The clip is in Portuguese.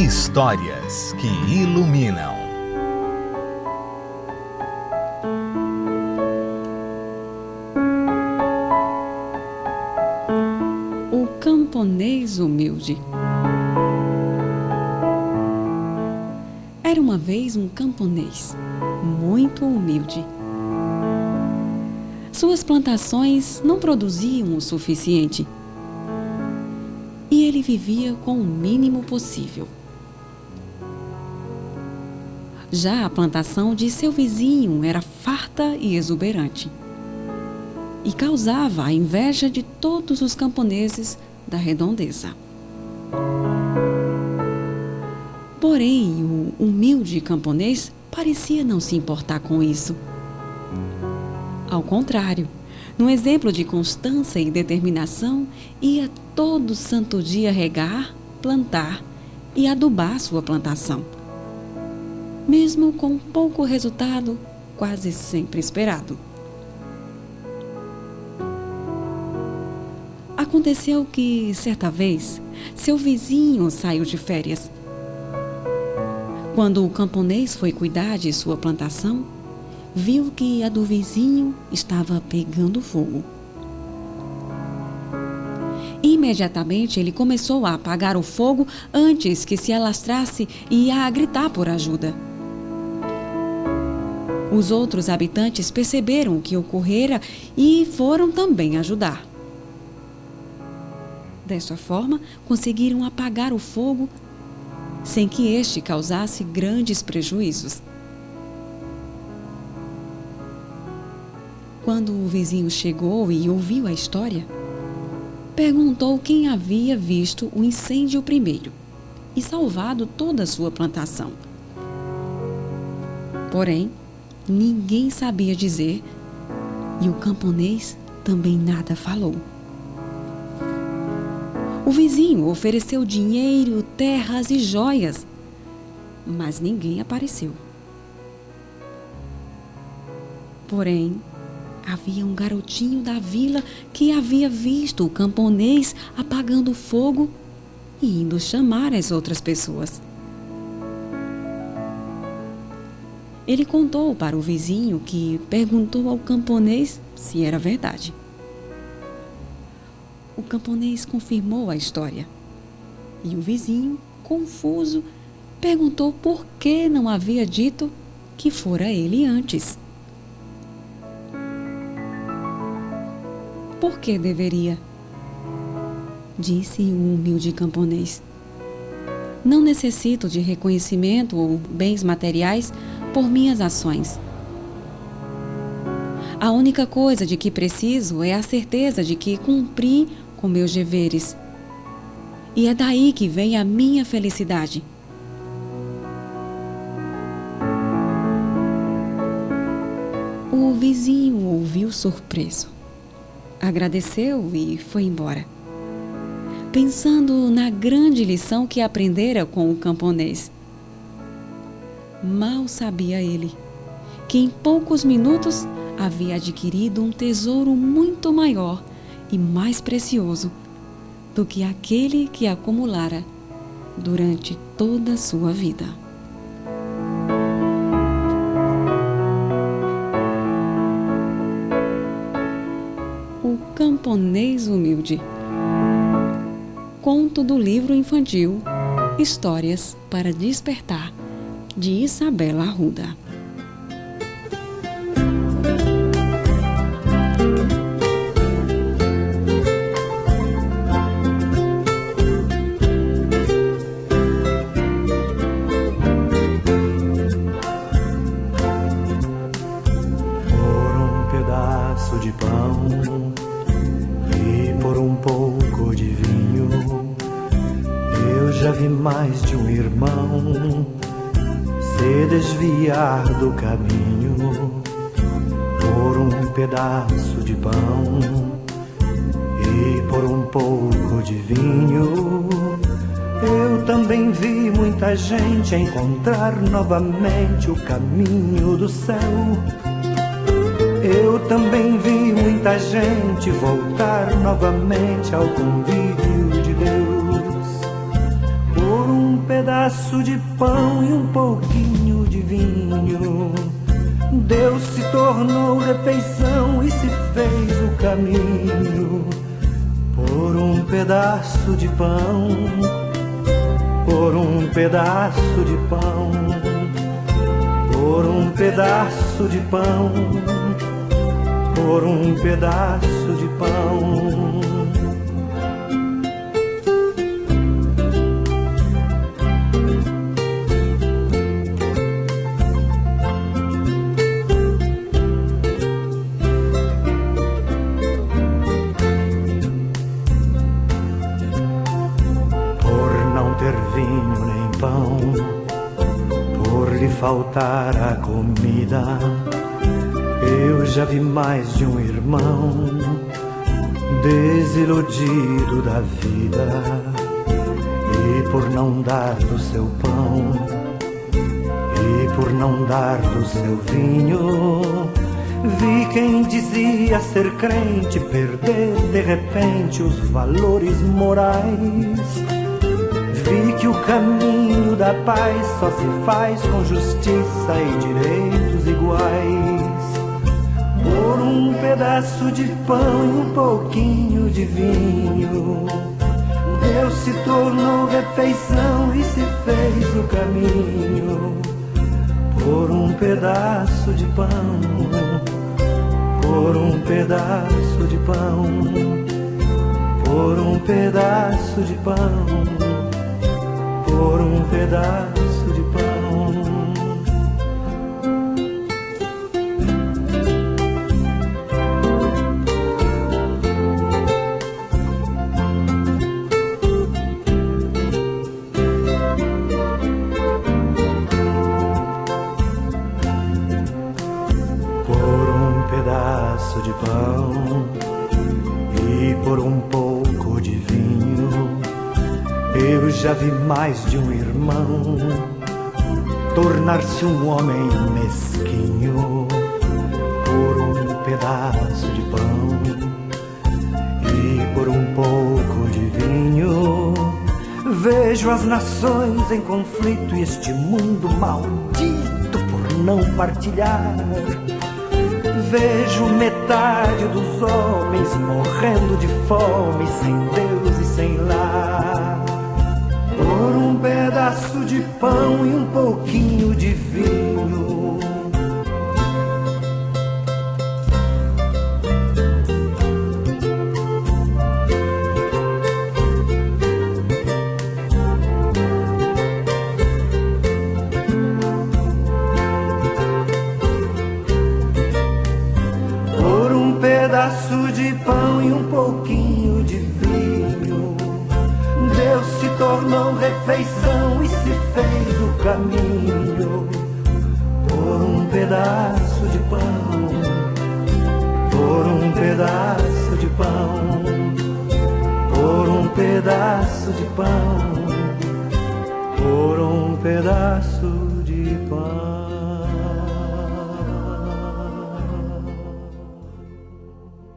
Histórias que iluminam. O camponês humilde. Era uma vez um camponês muito humilde. Suas plantações não produziam o suficiente e ele vivia com o mínimo possível. Já a plantação de seu vizinho era farta e exuberante e causava a inveja de todos os camponeses da redondeza. Porém, o humilde camponês parecia não se importar com isso. Ao contrário, num exemplo de constância e determinação, ia todo santo dia regar, plantar e adubar sua plantação. Mesmo com pouco resultado, quase sempre esperado. Aconteceu que, certa vez, seu vizinho saiu de férias. Quando o camponês foi cuidar de sua plantação, viu que a do vizinho estava pegando fogo. Imediatamente ele começou a apagar o fogo antes que se alastrasse e a gritar por ajuda. Os outros habitantes perceberam o que ocorrera e foram também ajudar. Desta forma, conseguiram apagar o fogo sem que este causasse grandes prejuízos. Quando o vizinho chegou e ouviu a história, perguntou quem havia visto o incêndio primeiro e salvado toda a sua plantação. Porém, ninguém sabia dizer e o camponês também nada falou. O vizinho ofereceu dinheiro, terras e joias, mas ninguém apareceu. Porém, havia um garotinho da vila que havia visto o camponês apagando fogo e indo chamar as outras pessoas. Ele contou para o vizinho que perguntou ao camponês se era verdade. O camponês confirmou a história. E o vizinho, confuso, perguntou por que não havia dito que fora ele antes. Por que deveria? Disse o humilde camponês. Não necessito de reconhecimento ou bens materiais por minhas ações. A única coisa de que preciso é a certeza de que cumpri com meus deveres. E é daí que vem a minha felicidade. O vizinho ouviu surpreso agradeceu e foi embora. Pensando na grande lição que aprendera com o camponês. Mal sabia ele que em poucos minutos havia adquirido um tesouro muito maior e mais precioso do que aquele que acumulara durante toda a sua vida. Camponês Humilde. Conto do livro infantil Histórias para Despertar, de Isabela Arruda. vi mais de um irmão se desviar do caminho por um pedaço de pão e por um pouco de vinho. Eu também vi muita gente encontrar novamente o caminho do céu. Eu também vi muita gente voltar novamente ao convívio de Deus. Pedaço de pão e um pouquinho de vinho. Deus se tornou refeição e se fez o caminho por um pedaço de pão, por um pedaço de pão, por um pedaço de pão, por um pedaço de pão. Faltar a comida. Eu já vi mais de um irmão desiludido da vida e por não dar do seu pão e por não dar do seu vinho. Vi quem dizia ser crente perder de repente os valores morais o caminho da paz só se faz com justiça e direitos iguais. Por um pedaço de pão e um pouquinho de vinho, Deus se tornou refeição e se fez o caminho. Por um pedaço de pão, por um pedaço de pão, por um pedaço de pão um pedaço de pão. Por um pedaço de pão já vi mais de um irmão tornar-se um homem mesquinho por um pedaço de pão e por um pouco de vinho. Vejo as nações em conflito e este mundo maldito por não partilhar. Vejo metade dos homens morrendo de fome, sem Deus e sem lar por um pedaço de pão e um pouquinho de vinho. Por um pedaço de pão e um pouquinho refeição e se fez o caminho por um pedaço de pão, por um pedaço de pão, por um pedaço de pão, por um pedaço.